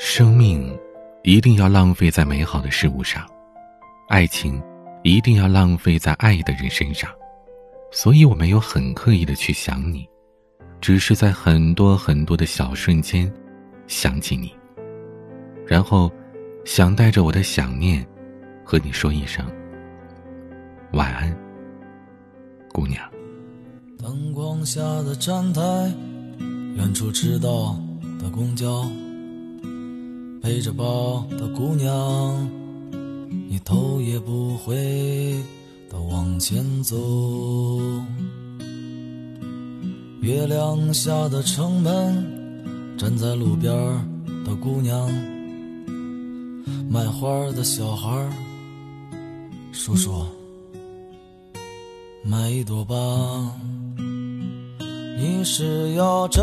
生命一定要浪费在美好的事物上，爱情一定要浪费在爱的人身上，所以我没有很刻意的去想你，只是在很多很多的小瞬间想起你，然后想带着我的想念和你说一声晚安，姑娘。灯光下的站台，远处迟到的公交。背着包的姑娘，你头也不回的往前走。月亮下的城门，站在路边的姑娘，卖花的小孩，叔叔，买一朵吧。你是要这